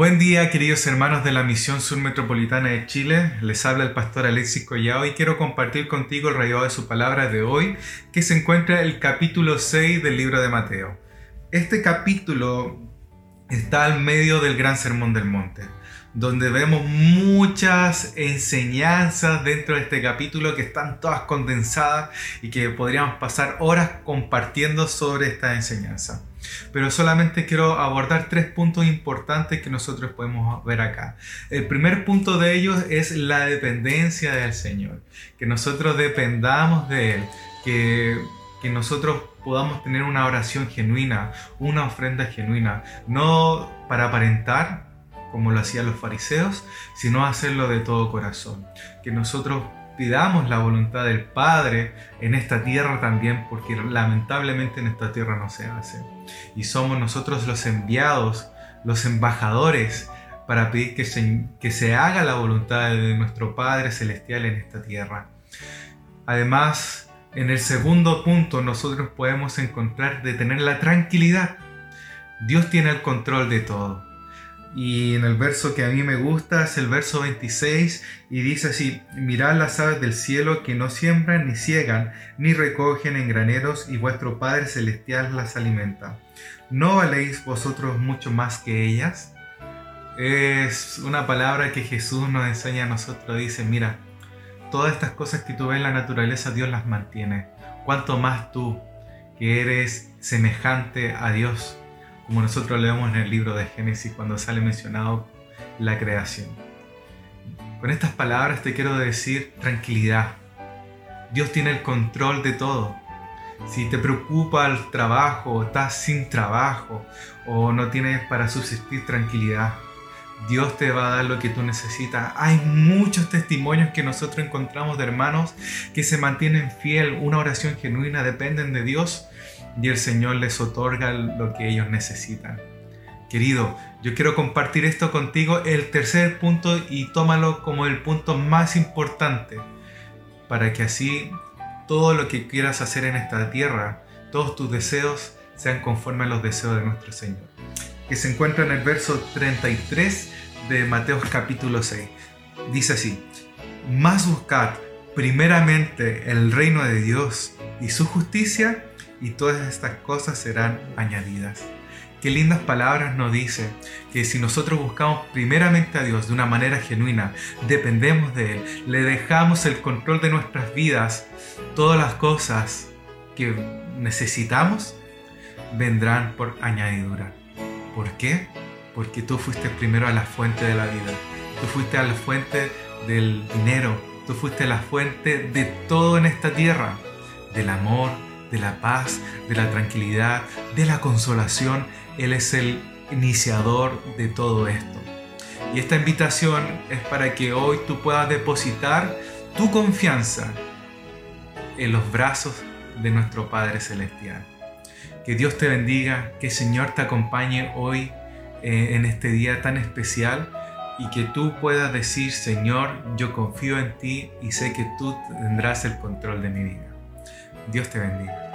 Buen día queridos hermanos de la Misión Sur Metropolitana de Chile, les habla el pastor Alexis Collao y quiero compartir contigo el rayo de su palabra de hoy que se encuentra en el capítulo 6 del libro de Mateo. Este capítulo está al medio del gran sermón del monte donde vemos muchas enseñanzas dentro de este capítulo que están todas condensadas y que podríamos pasar horas compartiendo sobre esta enseñanza. Pero solamente quiero abordar tres puntos importantes que nosotros podemos ver acá. El primer punto de ellos es la dependencia del Señor, que nosotros dependamos de Él, que, que nosotros podamos tener una oración genuina, una ofrenda genuina, no para aparentar, como lo hacían los fariseos, sino hacerlo de todo corazón. Que nosotros pidamos la voluntad del Padre en esta tierra también, porque lamentablemente en esta tierra no se hace. Y somos nosotros los enviados, los embajadores, para pedir que se, que se haga la voluntad de nuestro Padre Celestial en esta tierra. Además, en el segundo punto nosotros podemos encontrar de tener la tranquilidad. Dios tiene el control de todo. Y en el verso que a mí me gusta es el verso 26 y dice así, mirad las aves del cielo que no siembran ni ciegan ni recogen en graneros y vuestro Padre Celestial las alimenta. ¿No valéis vosotros mucho más que ellas? Es una palabra que Jesús nos enseña a nosotros. Dice, mira, todas estas cosas que tú ves en la naturaleza Dios las mantiene. ¿Cuánto más tú que eres semejante a Dios? Como nosotros leemos en el libro de Génesis cuando sale mencionado la creación. Con estas palabras te quiero decir tranquilidad. Dios tiene el control de todo. Si te preocupa el trabajo, o estás sin trabajo, o no tienes para subsistir tranquilidad, Dios te va a dar lo que tú necesitas. Hay muchos testimonios que nosotros encontramos de hermanos que se mantienen fiel, una oración genuina, dependen de Dios y el Señor les otorga lo que ellos necesitan. Querido, yo quiero compartir esto contigo, el tercer punto, y tómalo como el punto más importante, para que así todo lo que quieras hacer en esta tierra, todos tus deseos, sean conformes a los deseos de nuestro Señor. Que se encuentra en el verso 33 de Mateo capítulo 6. Dice así, más buscad primeramente el reino de Dios y su justicia, y todas estas cosas serán añadidas. Qué lindas palabras nos dice que si nosotros buscamos primeramente a Dios de una manera genuina, dependemos de Él, le dejamos el control de nuestras vidas, todas las cosas que necesitamos vendrán por añadidura. ¿Por qué? Porque tú fuiste primero a la fuente de la vida, tú fuiste a la fuente del dinero, tú fuiste a la fuente de todo en esta tierra, del amor, de la paz, de la tranquilidad, de la consolación. Él es el iniciador de todo esto. Y esta invitación es para que hoy tú puedas depositar tu confianza en los brazos de nuestro Padre Celestial. Que Dios te bendiga, que el Señor te acompañe hoy eh, en este día tan especial y que tú puedas decir, Señor, yo confío en ti y sé que tú tendrás el control de mi vida. Dios te bendiga.